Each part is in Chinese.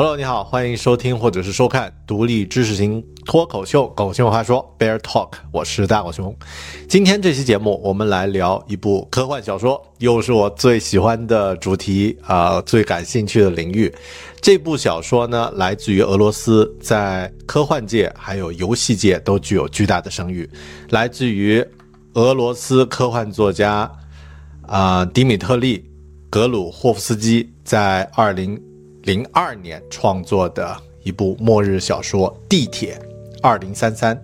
Hello，你好，欢迎收听或者是收看独立知识型脱口秀《狗熊话说》Bear Talk，我是大狗熊。今天这期节目，我们来聊一部科幻小说，又是我最喜欢的主题啊，最感兴趣的领域。这部小说呢，来自于俄罗斯，在科幻界还有游戏界都具有巨大的声誉。来自于俄罗斯科幻作家啊，迪米特利·格鲁霍夫斯基在二零。零二年创作的一部末日小说《地铁二零三三》，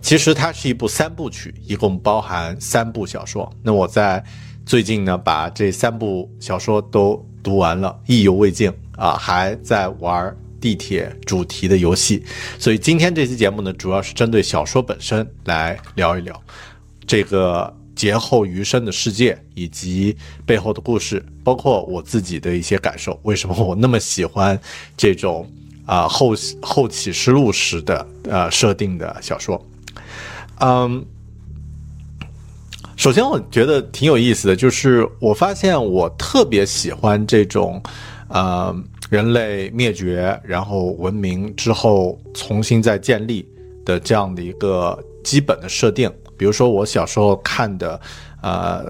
其实它是一部三部曲，一共包含三部小说。那我在最近呢，把这三部小说都读完了，意犹未尽啊，还在玩地铁主题的游戏。所以今天这期节目呢，主要是针对小说本身来聊一聊这个。劫后余生的世界以及背后的故事，包括我自己的一些感受。为什么我那么喜欢这种啊后后启示录式的呃设定的小说？嗯，首先我觉得挺有意思的，就是我发现我特别喜欢这种呃人类灭绝，然后文明之后重新再建立的这样的一个基本的设定。比如说我小时候看的，呃，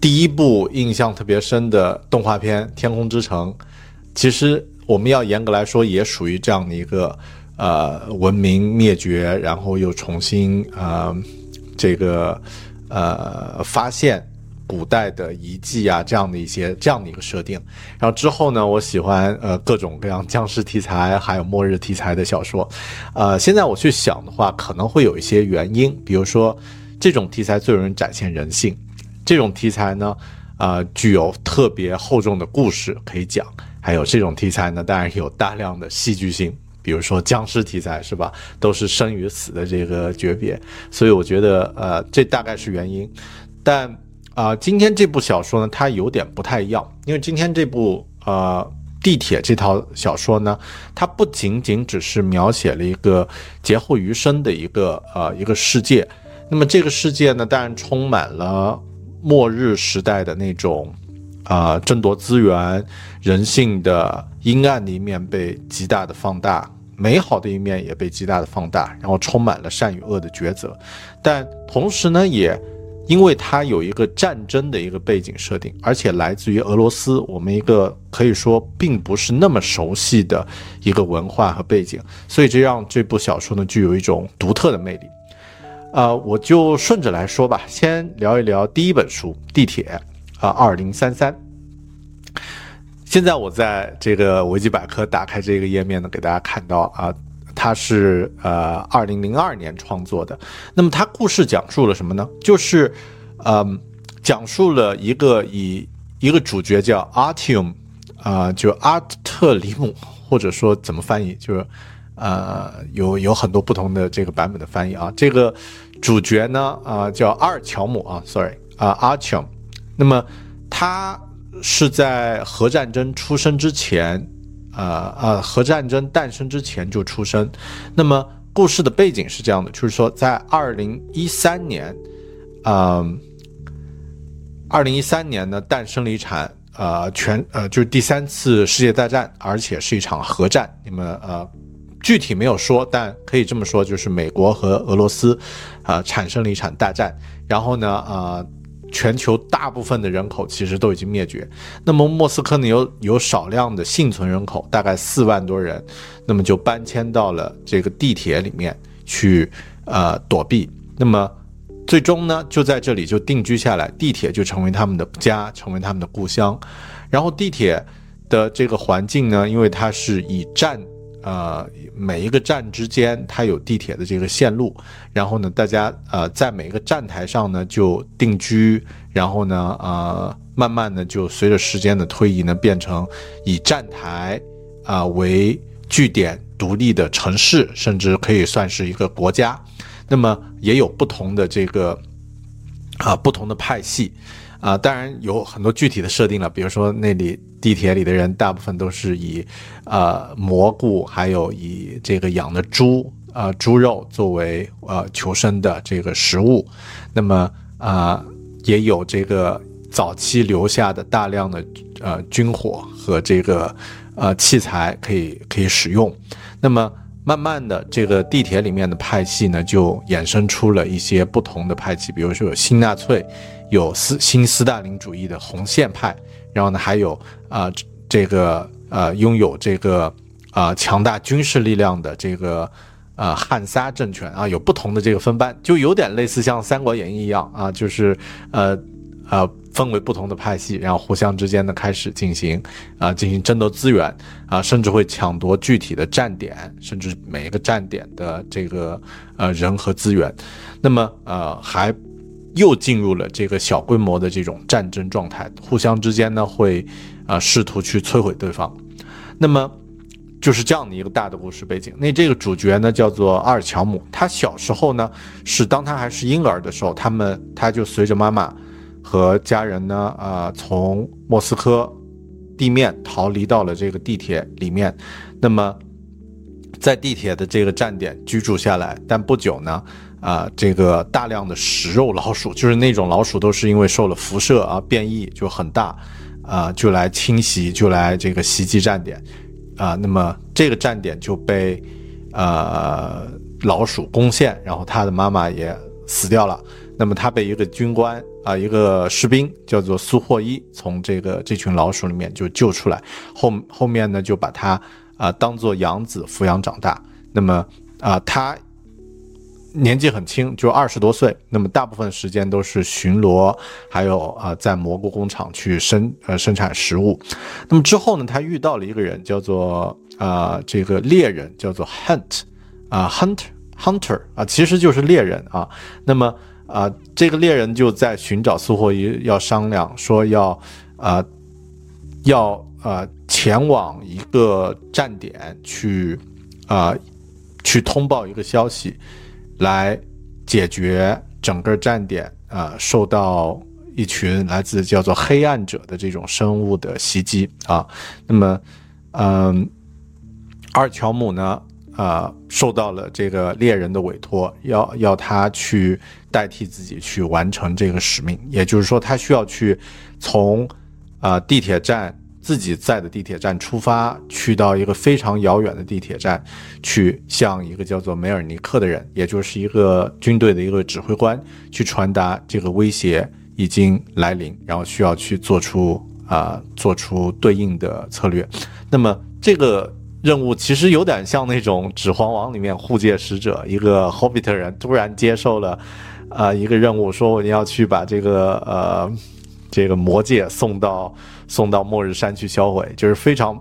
第一部印象特别深的动画片《天空之城》，其实我们要严格来说也属于这样的一个，呃，文明灭绝，然后又重新呃，这个呃发现。古代的遗迹啊，这样的一些这样的一个设定。然后之后呢，我喜欢呃各种各样僵尸题材，还有末日题材的小说。呃，现在我去想的话，可能会有一些原因，比如说这种题材最容易展现人性，这种题材呢，呃，具有特别厚重的故事可以讲。还有这种题材呢，当然有大量的戏剧性，比如说僵尸题材是吧？都是生与死的这个诀别。所以我觉得呃，这大概是原因，但。啊，今天这部小说呢，它有点不太一样，因为今天这部呃地铁这套小说呢，它不仅仅只是描写了一个劫后余生的一个呃一个世界，那么这个世界呢，当然充满了末日时代的那种啊争夺资源、人性的阴暗的一面被极大的放大，美好的一面也被极大的放大，然后充满了善与恶的抉择，但同时呢，也。因为它有一个战争的一个背景设定，而且来自于俄罗斯，我们一个可以说并不是那么熟悉的一个文化和背景，所以这让这部小说呢具有一种独特的魅力。啊，我就顺着来说吧，先聊一聊第一本书《地铁》啊，二零三三。现在我在这个维基百科打开这个页面呢，给大家看到啊。它是呃，二零零二年创作的。那么它故事讲述了什么呢？就是，呃，讲述了一个以一个主角叫阿提姆，啊，就阿特里姆，或者说怎么翻译，就是呃，有有很多不同的这个版本的翻译啊。这个主角呢，啊，叫阿尔乔姆啊，sorry 啊，阿乔姆。那么他是在核战争出生之前。呃呃，核战争诞生之前就出生。那么故事的背景是这样的，就是说在二零一三年，嗯，二零一三年呢诞生了一场呃全呃就是第三次世界大战，而且是一场核战。那么呃具体没有说，但可以这么说，就是美国和俄罗斯啊产生了一场大战。然后呢，呃。全球大部分的人口其实都已经灭绝，那么莫斯科呢有有少量的幸存人口，大概四万多人，那么就搬迁到了这个地铁里面去，呃躲避。那么最终呢，就在这里就定居下来，地铁就成为他们的家，成为他们的故乡。然后地铁的这个环境呢，因为它是以站，呃，每一个站之间它有地铁的这个线路，然后呢，大家呃在每一个站台上呢就定居，然后呢，呃，慢慢的就随着时间的推移呢，变成以站台啊为据点独立的城市，甚至可以算是一个国家。那么也有不同的这个啊不同的派系啊，当然有很多具体的设定了，比如说那里地铁里的人大部分都是以呃蘑菇，还有以这个养的猪啊猪肉作为呃求生的这个食物，那么啊也有这个早期留下的大量的呃军火和这个呃器材可以可以使用，那么。慢慢的，这个地铁里面的派系呢，就衍生出了一些不同的派系，比如说有新纳粹，有斯新斯大林主义的红线派，然后呢，还有啊这个呃拥有这个啊强大军事力量的这个呃汉撒政权啊，有不同的这个分班，就有点类似像《三国演义》一样啊，就是呃呃。分为不同的派系，然后互相之间呢开始进行啊进行争夺资源啊，甚至会抢夺具体的站点，甚至每一个站点的这个呃人和资源，那么呃还又进入了这个小规模的这种战争状态，互相之间呢会啊试图去摧毁对方，那么就是这样的一个大的故事背景。那这个主角呢叫做阿尔乔姆，他小时候呢是当他还是婴儿的时候，他们他就随着妈妈。和家人呢，啊，从莫斯科地面逃离到了这个地铁里面，那么在地铁的这个站点居住下来。但不久呢，啊，这个大量的食肉老鼠，就是那种老鼠，都是因为受了辐射啊，变异就很大，啊，就来侵袭，就来这个袭击站点，啊，那么这个站点就被呃老鼠攻陷，然后他的妈妈也死掉了。那么他被一个军官啊，一个士兵叫做苏霍伊，从这个这群老鼠里面就救出来，后后面呢就把他啊当做养子抚养长大。那么啊他年纪很轻，就二十多岁。那么大部分时间都是巡逻，还有啊在蘑菇工厂去生呃生产食物。那么之后呢，他遇到了一个人，叫做啊这个猎人，叫做 Hunt 啊 Hunter Hunter 啊，其实就是猎人啊。那么啊，这个猎人就在寻找苏霍伊，要商量说要，呃，要呃前往一个站点去，啊，去通报一个消息，来解决整个站点啊受到一群来自叫做黑暗者的这种生物的袭击啊。那么，嗯，阿尔乔姆呢，啊，受到了这个猎人的委托，要要他去。代替自己去完成这个使命，也就是说，他需要去从啊地铁站自己在的地铁站出发，去到一个非常遥远的地铁站，去向一个叫做梅尔尼克的人，也就是一个军队的一个指挥官，去传达这个威胁已经来临，然后需要去做出啊做出对应的策略。那么这个任务其实有点像那种《指环王》里面护戒使者，一个 Hobbit 人突然接受了。啊，一个任务说你要去把这个呃，这个魔戒送到送到末日山去销毁，就是非常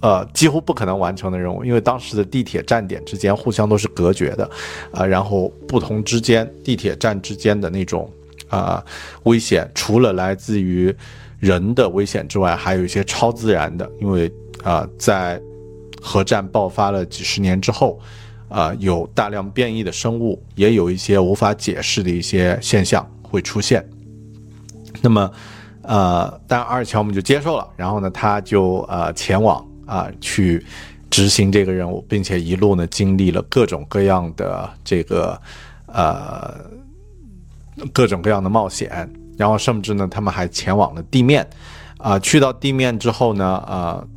呃几乎不可能完成的任务，因为当时的地铁站点之间互相都是隔绝的，啊，然后不同之间地铁站之间的那种啊危险，除了来自于人的危险之外，还有一些超自然的，因为啊在核战爆发了几十年之后。啊，有大量变异的生物，也有一些无法解释的一些现象会出现。那么，呃，但阿尔乔姆就接受了，然后呢，他就呃前往啊去执行这个任务，并且一路呢经历了各种各样的这个呃各种各样的冒险，然后甚至呢他们还前往了地面，啊，去到地面之后呢，呃。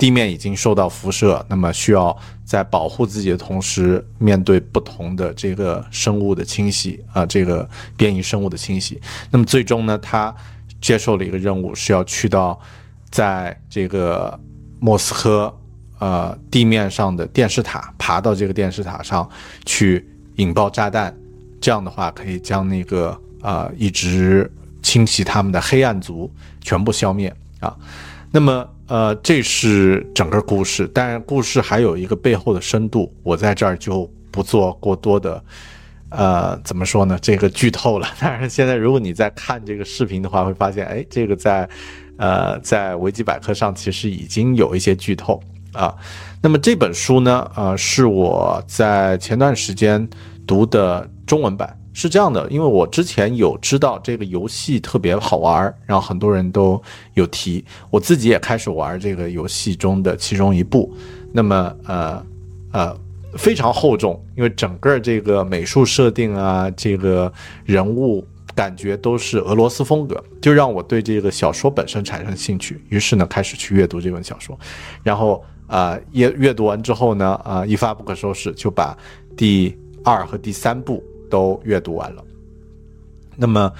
地面已经受到辐射，那么需要在保护自己的同时，面对不同的这个生物的侵袭啊，这个变异生物的侵袭。那么最终呢，他接受了一个任务，是要去到在这个莫斯科呃地面上的电视塔，爬到这个电视塔上去引爆炸弹，这样的话可以将那个啊一直侵袭他们的黑暗族全部消灭啊。那么呃，这是整个故事，但是故事还有一个背后的深度，我在这儿就不做过多的。呃，怎么说呢？这个剧透了。但是现在，如果你在看这个视频的话，会发现，哎，这个在，呃，在维基百科上其实已经有一些剧透啊。那么这本书呢，呃，是我在前段时间读的中文版，是这样的，因为我之前有知道这个游戏特别好玩，然后很多人都有提，我自己也开始玩这个游戏中的其中一部。那么，呃，呃。非常厚重，因为整个这个美术设定啊，这个人物感觉都是俄罗斯风格，就让我对这个小说本身产生兴趣。于是呢，开始去阅读这本小说，然后啊，阅阅读完之后呢，啊，一发不可收拾，就把第二和第三部都阅读完了。那么。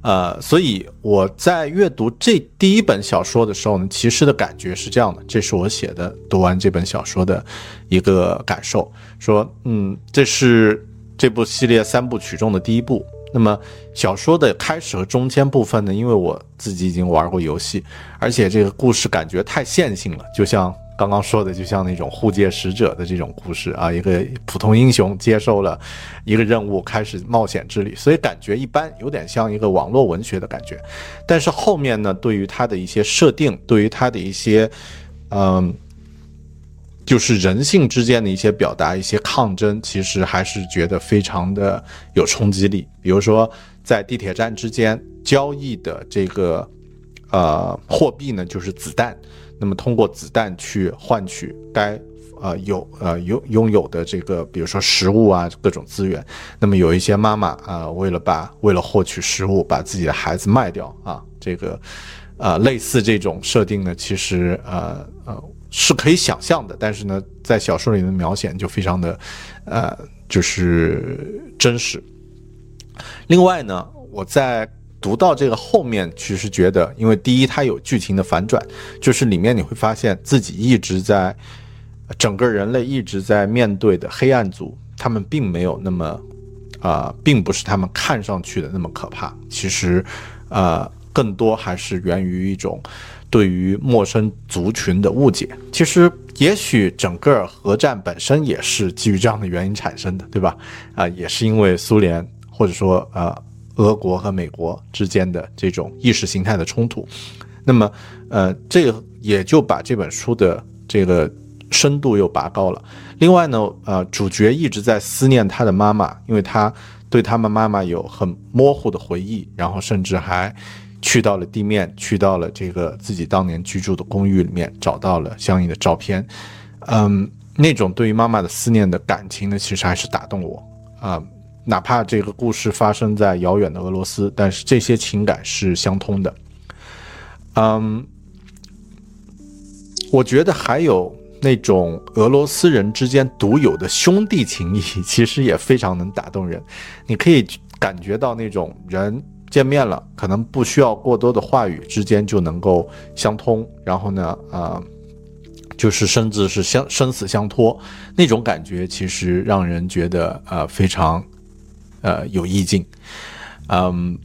呃，所以我在阅读这第一本小说的时候呢，其实的感觉是这样的，这是我写的读完这本小说的一个感受，说，嗯，这是这部系列三部曲中的第一部。那么小说的开始和中间部分呢，因为我自己已经玩过游戏，而且这个故事感觉太线性了，就像。刚刚说的就像那种护戒使者的这种故事啊，一个普通英雄接受了一个任务，开始冒险之旅，所以感觉一般，有点像一个网络文学的感觉。但是后面呢，对于他的一些设定，对于他的一些，嗯，就是人性之间的一些表达、一些抗争，其实还是觉得非常的有冲击力。比如说，在地铁站之间交易的这个呃货币呢，就是子弹。那么通过子弹去换取该呃有呃拥拥有的这个，比如说食物啊各种资源。那么有一些妈妈啊，为了把为了获取食物，把自己的孩子卖掉啊，这个呃类似这种设定呢，其实呃呃是可以想象的。但是呢，在小说里的描写就非常的呃就是真实。另外呢，我在。读到这个后面，其实觉得，因为第一，它有剧情的反转，就是里面你会发现自己一直在，整个人类一直在面对的黑暗族，他们并没有那么，啊，并不是他们看上去的那么可怕。其实，呃，更多还是源于一种对于陌生族群的误解。其实，也许整个核战本身也是基于这样的原因产生的，对吧？啊，也是因为苏联或者说呃。俄国和美国之间的这种意识形态的冲突，那么，呃，这也就把这本书的这个深度又拔高了。另外呢，呃，主角一直在思念他的妈妈，因为他对他们妈妈有很模糊的回忆，然后甚至还去到了地面，去到了这个自己当年居住的公寓里面，找到了相应的照片。嗯，那种对于妈妈的思念的感情呢，其实还是打动我啊。哪怕这个故事发生在遥远的俄罗斯，但是这些情感是相通的。嗯，我觉得还有那种俄罗斯人之间独有的兄弟情谊，其实也非常能打动人。你可以感觉到那种人见面了，可能不需要过多的话语，之间就能够相通。然后呢，啊，就是甚至是相生死相托那种感觉，其实让人觉得呃非常。呃，有意境。嗯，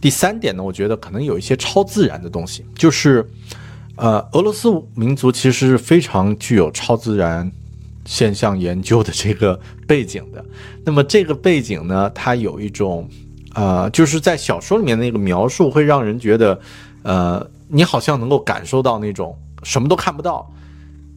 第三点呢，我觉得可能有一些超自然的东西，就是，呃，俄罗斯民族其实是非常具有超自然现象研究的这个背景的。那么这个背景呢，它有一种，呃，就是在小说里面那个描述会让人觉得，呃，你好像能够感受到那种什么都看不到，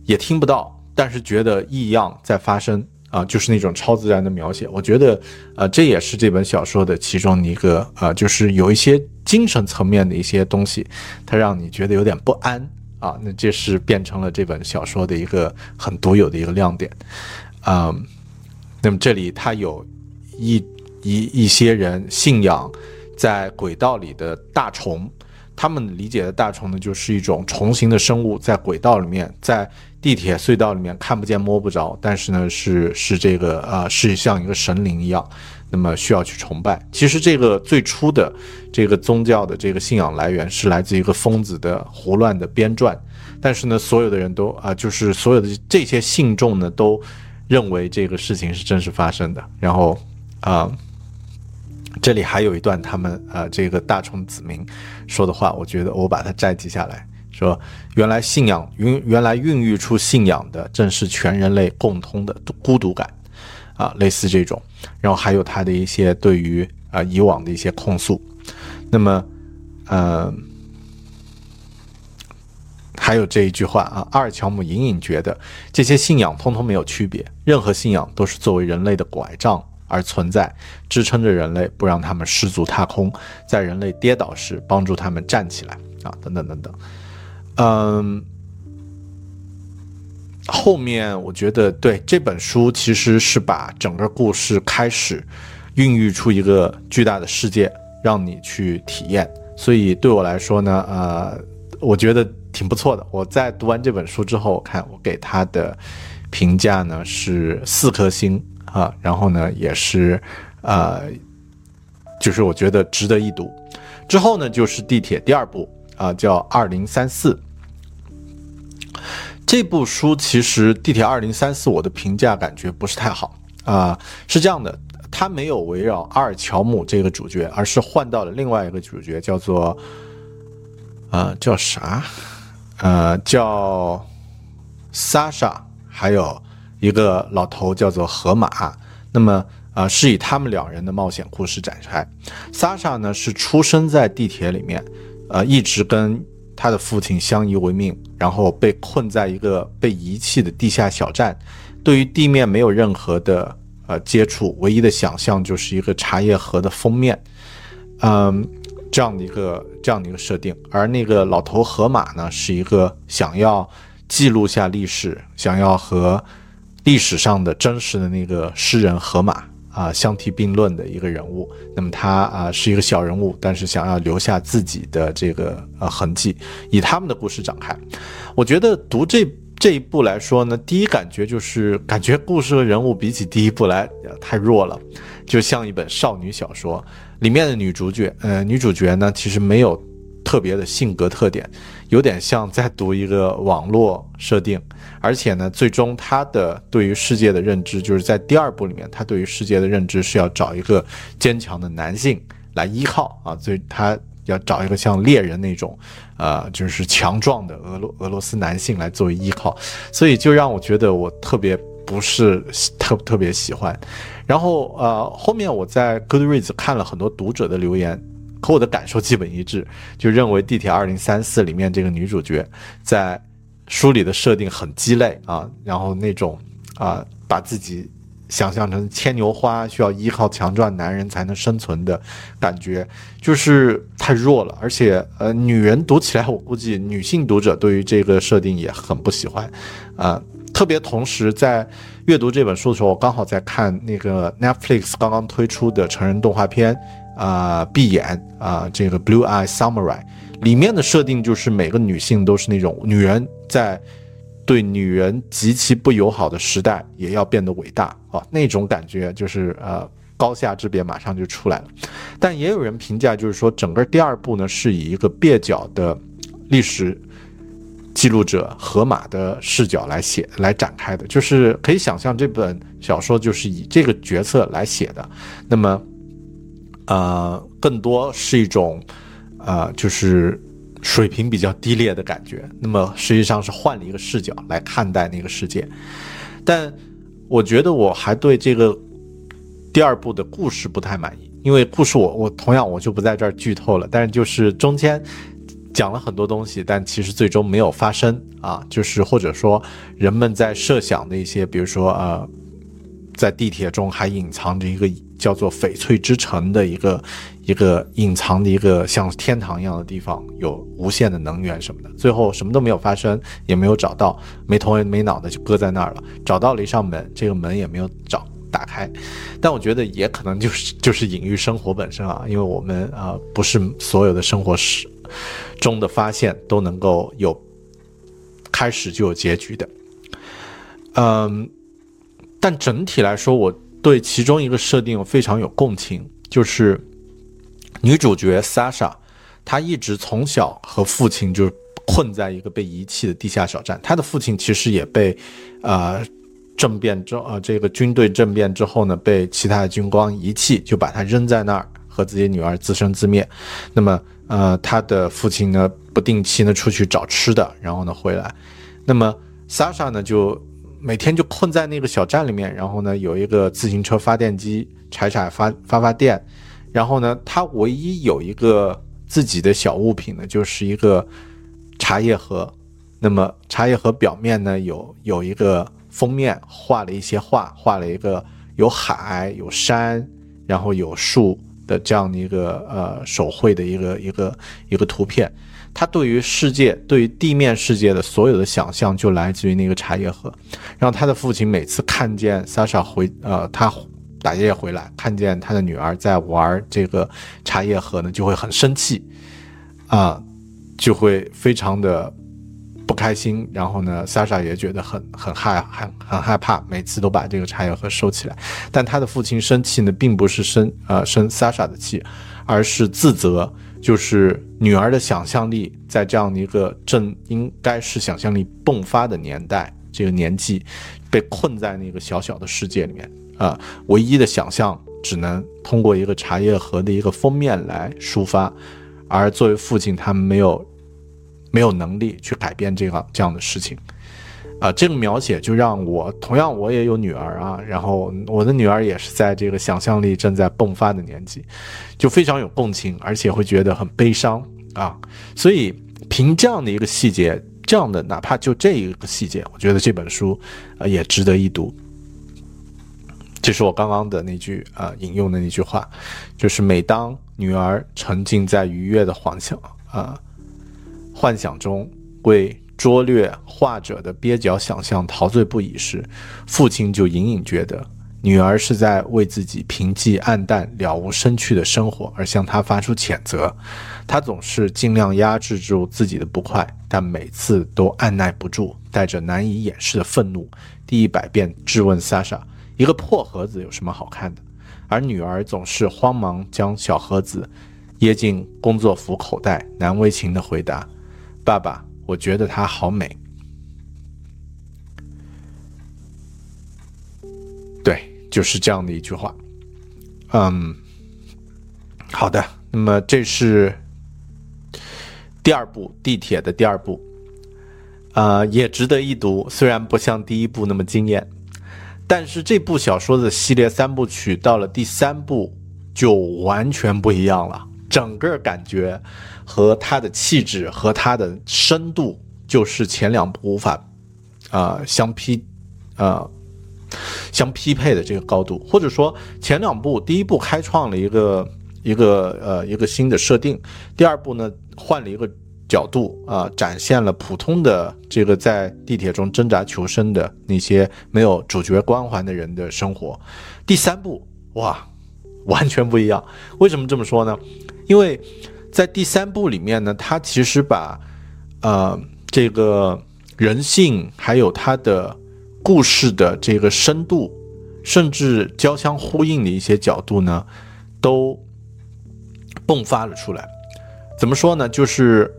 也听不到，但是觉得异样在发生。啊，就是那种超自然的描写，我觉得，呃，这也是这本小说的其中一个，呃，就是有一些精神层面的一些东西，它让你觉得有点不安啊。那这是变成了这本小说的一个很独有的一个亮点，啊。那么这里它有一一一些人信仰在轨道里的大虫，他们理解的大虫呢，就是一种虫形的生物在轨道里面在。地铁隧道里面看不见摸不着，但是呢是是这个呃是像一个神灵一样，那么需要去崇拜。其实这个最初的这个宗教的这个信仰来源是来自一个疯子的胡乱的编撰，但是呢所有的人都啊就是所有的这些信众呢都认为这个事情是真实发生的，然后啊这里还有一段他们呃这个大虫子民说的话，我觉得我把它摘记下来，说原来信仰原原来孕育出信仰的正是全人类共通的孤独感啊，类似这种，然后还有他的一些对于啊以往的一些控诉，那么呃还有这一句话啊，阿尔乔姆隐隐觉得这些信仰通通没有区别，任何信仰都是作为人类的拐杖。而存在，支撑着人类，不让他们失足踏空，在人类跌倒时帮助他们站起来啊，等等等等。嗯，后面我觉得对这本书其实是把整个故事开始孕育出一个巨大的世界，让你去体验。所以对我来说呢，呃，我觉得挺不错的。我在读完这本书之后，看我给他的评价呢是四颗星。啊，然后呢，也是，呃，就是我觉得值得一读。之后呢，就是地铁第二部啊，叫《二零三四》。这部书其实《地铁二零三四》，我的评价感觉不是太好啊。是这样的，它没有围绕阿尔乔姆这个主角，而是换到了另外一个主角，叫做，呃，叫啥？呃，叫莎莎，还有。一个老头叫做河马，那么啊是以他们两人的冒险故事展开。萨莎呢是出生在地铁里面，呃一直跟他的父亲相依为命，然后被困在一个被遗弃的地下小站，对于地面没有任何的呃接触，唯一的想象就是一个茶叶盒的封面，嗯这样的一个这样的一个设定。而那个老头河马呢是一个想要记录下历史，想要和历史上的真实的那个诗人荷马啊，相提并论的一个人物。那么他啊是一个小人物，但是想要留下自己的这个呃痕迹，以他们的故事展开。我觉得读这这一部来说呢，第一感觉就是感觉故事和人物比起第一部来太弱了，就像一本少女小说里面的女主角，呃，女主角呢其实没有特别的性格特点，有点像在读一个网络设定。而且呢，最终他的对于世界的认知，就是在第二部里面，他对于世界的认知是要找一个坚强的男性来依靠啊，所以他要找一个像猎人那种，呃，就是强壮的俄罗俄罗斯男性来作为依靠，所以就让我觉得我特别不是特特别喜欢。然后呃，后面我在 Goodreads 看了很多读者的留言，和我的感受基本一致，就认为《地铁二零三四》里面这个女主角在。书里的设定很鸡肋啊，然后那种啊，把自己想象成牵牛花，需要依靠强壮男人才能生存的感觉，就是太弱了。而且，呃，女人读起来，我估计女性读者对于这个设定也很不喜欢，啊，特别同时在阅读这本书的时候，我刚好在看那个 Netflix 刚刚推出的成人动画片啊，闭眼啊，这个 Blue Eye Samurai。里面的设定就是每个女性都是那种女人，在对女人极其不友好的时代，也要变得伟大啊！那种感觉就是呃高下之别马上就出来了。但也有人评价，就是说整个第二部呢是以一个蹩脚的历史记录者河马的视角来写来展开的，就是可以想象这本小说就是以这个角色来写的。那么，呃，更多是一种。啊，就是水平比较低劣的感觉。那么实际上是换了一个视角来看待那个世界。但我觉得我还对这个第二部的故事不太满意，因为故事我我同样我就不在这儿剧透了。但是就是中间讲了很多东西，但其实最终没有发生啊。就是或者说人们在设想的一些，比如说呃，在地铁中还隐藏着一个叫做翡翠之城的一个。一个隐藏的一个像天堂一样的地方，有无限的能源什么的，最后什么都没有发生，也没有找到，没头没脑的就搁在那儿了。找到了一扇门，这个门也没有找打开。但我觉得也可能就是 就是隐喻生活本身啊，因为我们啊不是所有的生活史中的发现都能够有开始就有结局的。嗯，但整体来说，我对其中一个设定非常有共情，就是。女主角 Sasha，她一直从小和父亲就困在一个被遗弃的地下小站。她的父亲其实也被，呃，政变之呃这个军队政变之后呢，被其他的军官遗弃，就把她扔在那儿，和自己女儿自生自灭。那么，呃，他的父亲呢，不定期呢出去找吃的，然后呢回来。那么莎莎呢，就每天就困在那个小站里面，然后呢有一个自行车发电机，踩踩发发发电。然后呢，他唯一有一个自己的小物品呢，就是一个茶叶盒。那么茶叶盒表面呢，有有一个封面，画了一些画，画了一个有海、有山，然后有树的这样的一个呃手绘的一个一个一个图片。他对于世界，对于地面世界的所有的想象，就来自于那个茶叶盒。然后他的父亲每次看见莎莎回呃他打夜回来，看见他的女儿在玩这个茶叶盒呢，就会很生气，啊，就会非常的。不开心，然后呢，莎莎也觉得很很害很很害怕，每次都把这个茶叶盒收起来。但他的父亲生气呢，并不是生呃生莎莎的气，而是自责，就是女儿的想象力在这样的一个正应该是想象力迸发的年代，这个年纪被困在那个小小的世界里面啊，唯一的想象只能通过一个茶叶盒的一个封面来抒发，而作为父亲，他没有。没有能力去改变这样这样的事情，啊，这个描写就让我同样我也有女儿啊，然后我的女儿也是在这个想象力正在迸发的年纪，就非常有共情，而且会觉得很悲伤啊。所以凭这样的一个细节，这样的哪怕就这一个细节，我觉得这本书啊也值得一读。这是我刚刚的那句啊引用的那句话，就是每当女儿沉浸在愉悦的幻想啊。幻想中为拙劣画者的蹩脚想象陶醉不已时，父亲就隐隐觉得女儿是在为自己平寂暗淡、了无生趣的生活而向他发出谴责。他总是尽量压制住自己的不快，但每次都按耐不住，带着难以掩饰的愤怒，第一百遍质问莎莎：“一个破盒子有什么好看的？”而女儿总是慌忙将小盒子掖进工作服口袋，难为情地回答。爸爸，我觉得它好美。对，就是这样的一句话。嗯，好的，那么这是第二部地铁的第二部，啊，也值得一读。虽然不像第一部那么惊艳，但是这部小说的系列三部曲到了第三部就完全不一样了。整个感觉和它的气质和它的深度，就是前两部无法啊相匹啊相匹配的这个高度，或者说前两部，第一部开创了一个一个呃一个新的设定，第二部呢换了一个角度啊，展现了普通的这个在地铁中挣扎求生的那些没有主角光环的人的生活，第三部哇完全不一样，为什么这么说呢？因为在第三部里面呢，他其实把，呃，这个人性还有他的故事的这个深度，甚至交相呼应的一些角度呢，都迸发了出来。怎么说呢？就是，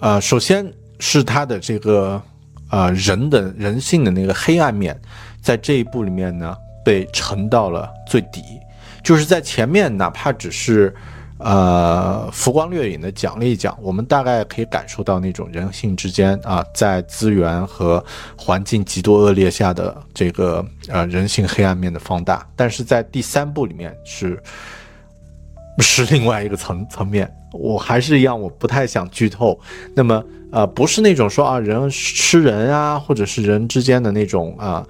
呃，首先是他的这个，呃，人的人性的那个黑暗面，在这一部里面呢，被沉到了最底。就是在前面，哪怕只是。呃，浮光掠影的讲了一讲，我们大概可以感受到那种人性之间啊，在资源和环境极度恶劣下的这个呃人性黑暗面的放大。但是在第三部里面是 是另外一个层层面。我还是一样，我不太想剧透。那么呃，不是那种说啊人吃人啊，或者是人之间的那种啊，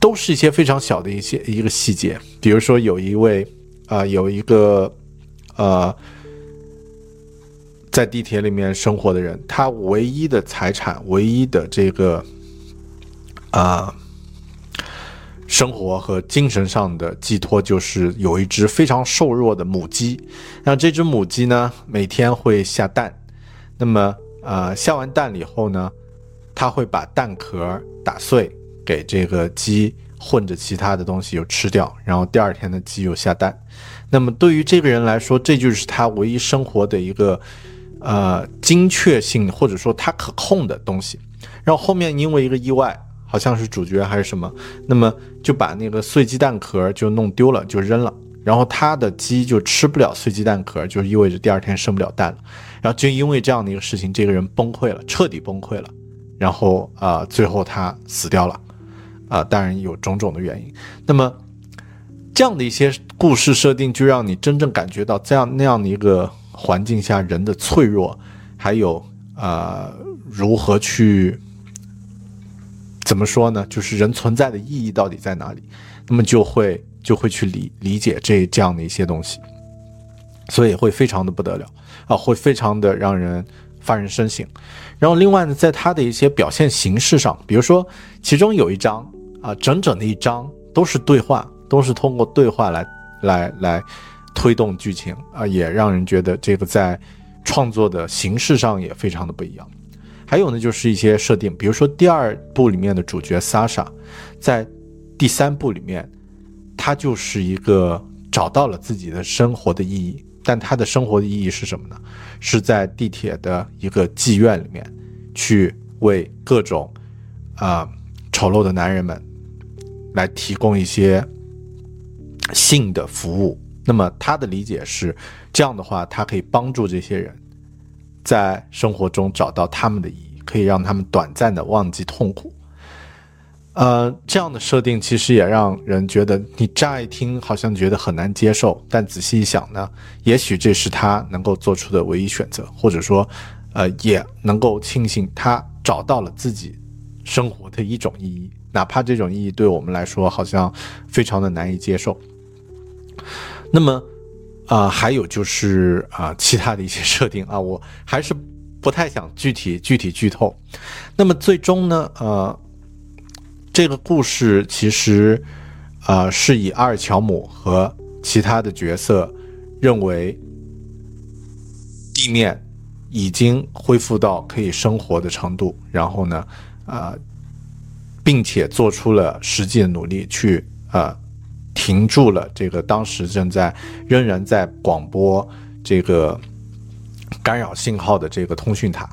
都是一些非常小的一些一个细节。比如说有一位。啊，有一个，呃，在地铁里面生活的人，他唯一的财产、唯一的这个，啊，生活和精神上的寄托，就是有一只非常瘦弱的母鸡。那这只母鸡呢，每天会下蛋。那么，呃，下完蛋以后呢，他会把蛋壳打碎，给这个鸡。混着其他的东西又吃掉，然后第二天的鸡又下蛋。那么对于这个人来说，这就是他唯一生活的一个呃精确性或者说他可控的东西。然后后面因为一个意外，好像是主角还是什么，那么就把那个碎鸡蛋壳就弄丢了，就扔了。然后他的鸡就吃不了碎鸡蛋壳，就意味着第二天生不了蛋了。然后就因为这样的一个事情，这个人崩溃了，彻底崩溃了。然后啊，最后他死掉了，啊，当然有种种的原因。那么这样的一些故事设定，就让你真正感觉到这样那样的一个环境下人的脆弱，还有啊如何去怎么说呢？就是人存在的意义到底在哪里？那么就会就会去理理解这这样的一些东西，所以会非常的不得了啊，会非常的让人。发人深省，然后另外呢，在他的一些表现形式上，比如说其中有一章啊，整整的一章都是对话，都是通过对话来来来推动剧情啊，也让人觉得这个在创作的形式上也非常的不一样。还有呢，就是一些设定，比如说第二部里面的主角 Sasha，在第三部里面，他就是一个找到了自己的生活的意义。但他的生活的意义是什么呢？是在地铁的一个妓院里面，去为各种啊丑陋的男人们来提供一些性的服务。那么他的理解是，这样的话，他可以帮助这些人在生活中找到他们的意义，可以让他们短暂的忘记痛苦。呃，这样的设定其实也让人觉得，你乍一听好像觉得很难接受，但仔细一想呢，也许这是他能够做出的唯一选择，或者说，呃，也能够庆幸他找到了自己生活的一种意义，哪怕这种意义对我们来说好像非常的难以接受。那么，啊，还有就是啊，其他的一些设定啊，我还是不太想具体具体剧透。那么最终呢，呃。这个故事其实，啊，是以阿尔乔姆和其他的角色认为地面已经恢复到可以生活的程度，然后呢，啊，并且做出了实际的努力去啊停住了这个当时正在仍然在广播这个干扰信号的这个通讯塔，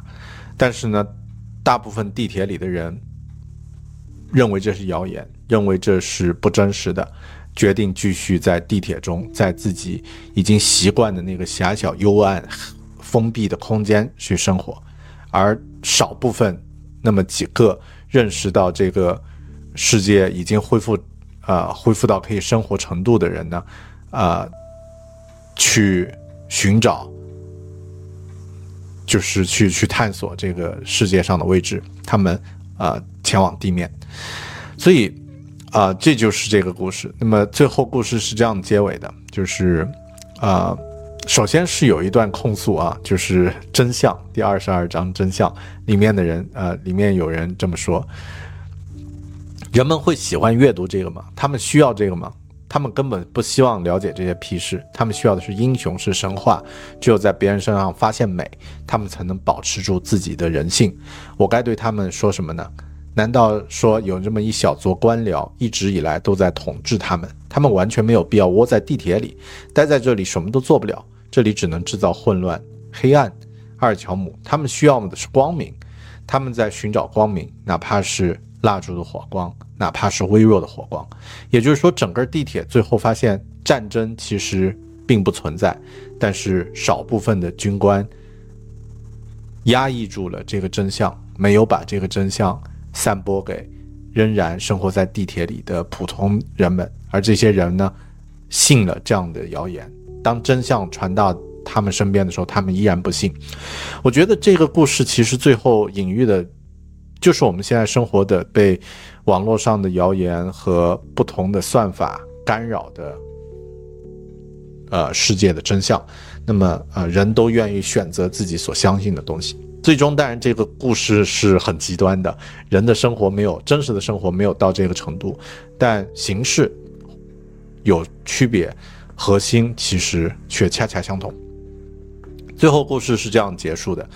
但是呢，大部分地铁里的人。认为这是谣言，认为这是不真实的，决定继续在地铁中，在自己已经习惯的那个狭小、幽暗、封闭的空间去生活，而少部分那么几个认识到这个世界已经恢复，呃，恢复到可以生活程度的人呢，呃，去寻找，就是去去探索这个世界上的位置，他们。啊，前往地面，所以啊，这就是这个故事。那么最后故事是这样结尾的，就是啊，首先是有一段控诉啊，就是真相，第二十二章真相里面的人，呃，里面有人这么说：人们会喜欢阅读这个吗？他们需要这个吗？他们根本不希望了解这些屁事，他们需要的是英雄，是神话。只有在别人身上发现美，他们才能保持住自己的人性。我该对他们说什么呢？难道说有这么一小撮官僚一直以来都在统治他们？他们完全没有必要窝在地铁里，待在这里什么都做不了，这里只能制造混乱、黑暗。阿尔乔姆，他们需要的是光明，他们在寻找光明，哪怕是蜡烛的火光。哪怕是微弱的火光，也就是说，整个地铁最后发现战争其实并不存在，但是少部分的军官压抑住了这个真相，没有把这个真相散播给仍然生活在地铁里的普通人们，而这些人呢，信了这样的谣言。当真相传到他们身边的时候，他们依然不信。我觉得这个故事其实最后隐喻的，就是我们现在生活的被。网络上的谣言和不同的算法干扰的，呃，世界的真相。那么，呃，人都愿意选择自己所相信的东西。最终，当然，这个故事是很极端的，人的生活没有真实的生活没有到这个程度，但形式有区别，核心其实却恰恰相同。最后，故事是这样结束的：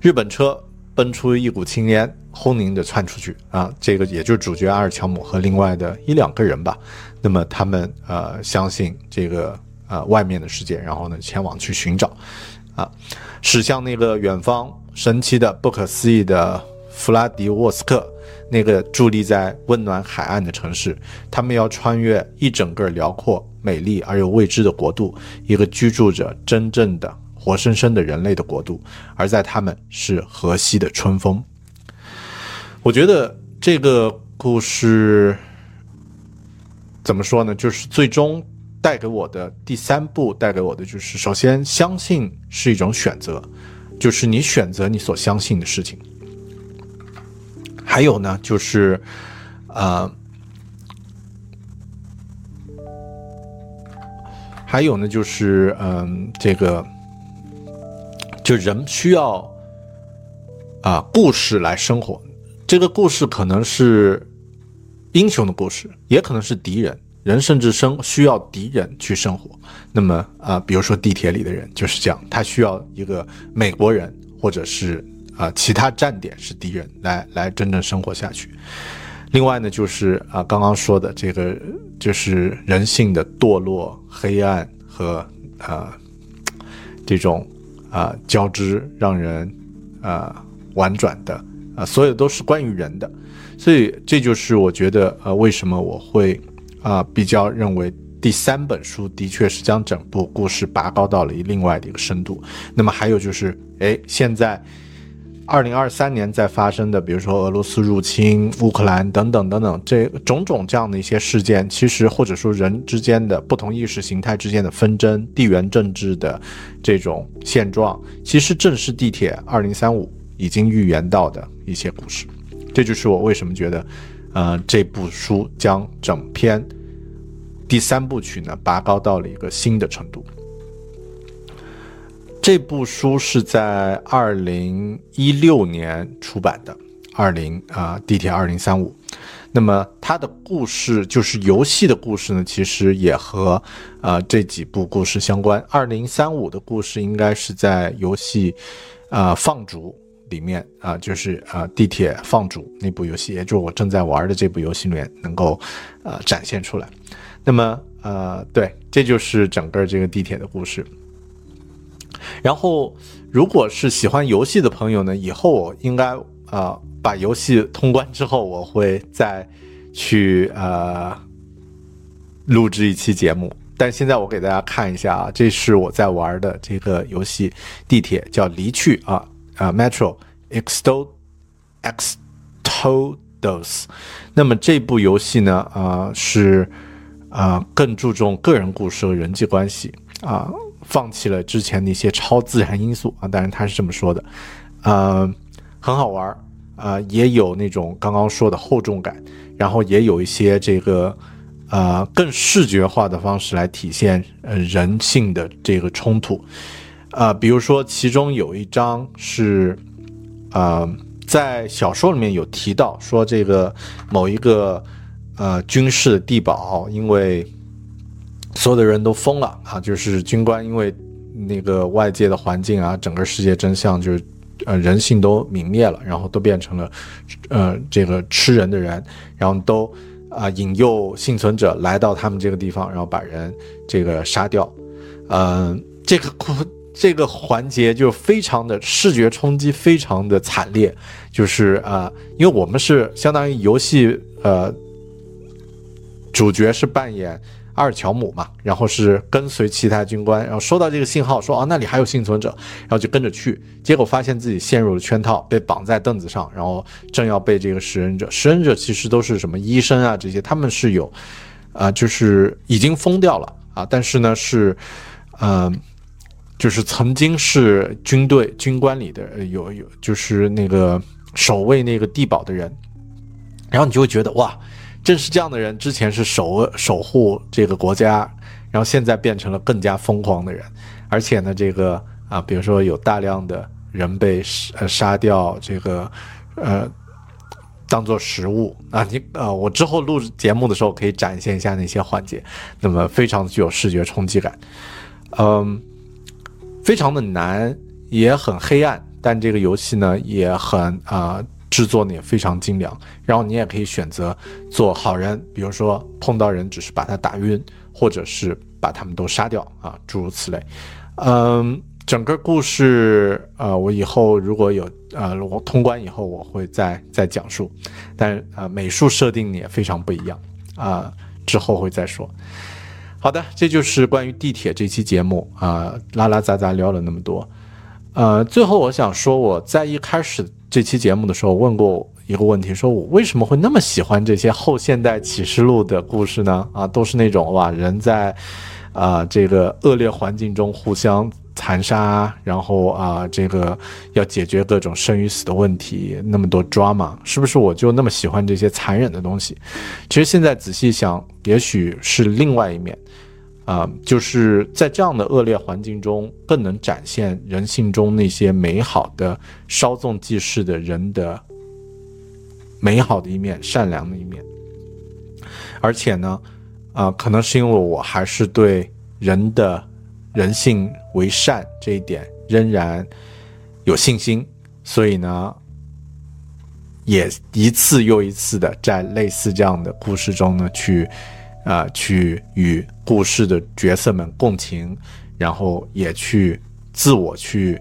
日本车奔出一股青烟。轰鸣的窜出去啊！这个也就是主角阿尔乔姆和另外的一两个人吧。那么他们呃相信这个呃外面的世界，然后呢前往去寻找啊，驶向那个远方神奇的、不可思议的弗拉迪沃斯克，那个伫立在温暖海岸的城市。他们要穿越一整个辽阔美丽而又未知的国度，一个居住着真正的活生生的人类的国度，而在他们是河西的春风。我觉得这个故事怎么说呢？就是最终带给我的第三步，带给我的就是，首先相信是一种选择，就是你选择你所相信的事情。还有呢，就是，呃，还有呢，就是，嗯，这个，就人需要啊故事来生活。这个故事可能是英雄的故事，也可能是敌人。人甚至生需要敌人去生活。那么啊，比如说地铁里的人就是这样，他需要一个美国人，或者是。啊，其他站点是敌人，来来真正生活下去。另外呢，就是啊，刚刚说的这个，就是人性的堕落、黑暗和啊这种啊交织，让人啊婉转的啊，所有都是关于人的。所以这就是我觉得呃，为什么我会啊比较认为第三本书的确是将整部故事拔高到了另外的一个深度。那么还有就是，哎，现在。二零二三年在发生的，比如说俄罗斯入侵乌克兰等等等等，这种种这样的一些事件，其实或者说人之间的不同意识形态之间的纷争、地缘政治的这种现状，其实正是地铁二零三五已经预言到的一些故事。这就是我为什么觉得，呃，这部书将整篇第三部曲呢拔高到了一个新的程度。这部书是在二零一六年出版的，二零啊地铁二零三五。那么它的故事就是游戏的故事呢，其实也和啊这几部故事相关。二零三五的故事应该是在游戏啊放逐里面啊，就是啊地铁放逐那部游戏，也就是我正在玩的这部游戏里面能够呃展现出来。那么呃对，这就是整个这个地铁的故事。然后，如果是喜欢游戏的朋友呢，以后我应该啊把游戏通关之后，我会再去呃录制一期节目。但现在我给大家看一下啊，这是我在玩的这个游戏《地铁》，叫离去啊啊，Metro Exodus。那么这部游戏呢啊是啊更注重个人故事和人际关系啊。放弃了之前的一些超自然因素啊，当然他是这么说的，呃，很好玩儿啊，也有那种刚刚说的厚重感，然后也有一些这个呃更视觉化的方式来体现呃人性的这个冲突，啊，比如说其中有一章是呃在小说里面有提到说这个某一个呃军事地堡因为。所有的人都疯了啊！就是军官，因为那个外界的环境啊，整个世界真相就是，呃，人性都泯灭了，然后都变成了，呃，这个吃人的人，然后都啊引诱幸存者来到他们这个地方，然后把人这个杀掉。嗯，这个这个环节就非常的视觉冲击，非常的惨烈。就是啊，因为我们是相当于游戏，呃，主角是扮演。阿尔乔姆嘛，然后是跟随其他军官，然后收到这个信号说啊那里还有幸存者，然后就跟着去，结果发现自己陷入了圈套，被绑在凳子上，然后正要被这个食人者，食人者其实都是什么医生啊这些，他们是有，啊就是已经疯掉了啊，但是呢是，嗯，就是曾经是军队军官里的有有就是那个守卫那个地堡的人，然后你就会觉得哇。正是这样的人，之前是守守护这个国家，然后现在变成了更加疯狂的人，而且呢，这个啊，比如说有大量的人被呃杀掉，这个呃当做食物啊，你呃，我之后录节目的时候可以展现一下那些环节，那么非常具有视觉冲击感，嗯，非常的难，也很黑暗，但这个游戏呢也很啊。制作呢也非常精良，然后你也可以选择做好人，比如说碰到人只是把他打晕，或者是把他们都杀掉啊，诸如此类。嗯，整个故事呃，我以后如果有呃我通关以后我会再再讲述，但呃美术设定也非常不一样啊，之后会再说。好的，这就是关于地铁这期节目啊，拉拉杂杂聊了那么多。呃，最后我想说，我在一开始这期节目的时候问过一个问题，说我为什么会那么喜欢这些后现代启示录的故事呢？啊，都是那种哇，人在啊这个恶劣环境中互相残杀，然后啊这个要解决各种生与死的问题，那么多 drama，是不是我就那么喜欢这些残忍的东西？其实现在仔细想，也许是另外一面。啊，就是在这样的恶劣环境中，更能展现人性中那些美好的、稍纵即逝的人的美好的一面、善良的一面。而且呢，啊，可能是因为我还是对人的人性为善这一点仍然有信心，所以呢，也一次又一次的在类似这样的故事中呢去。啊，去与故事的角色们共情，然后也去自我去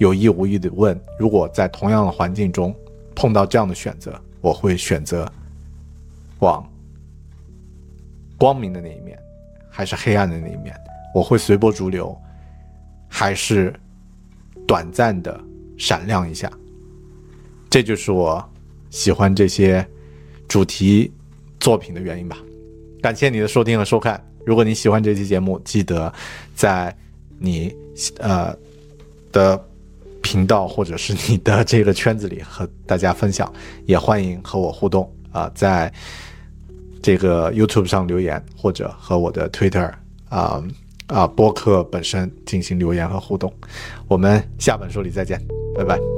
有意无意的问：如果在同样的环境中碰到这样的选择，我会选择往光明的那一面，还是黑暗的那一面？我会随波逐流，还是短暂的闪亮一下？这就是我喜欢这些主题作品的原因吧。感谢你的收听和收看。如果你喜欢这期节目，记得在你呃的频道或者是你的这个圈子里和大家分享，也欢迎和我互动啊，在这个 YouTube 上留言，或者和我的 Twitter 啊啊播客本身进行留言和互动。我们下本书里再见，拜拜。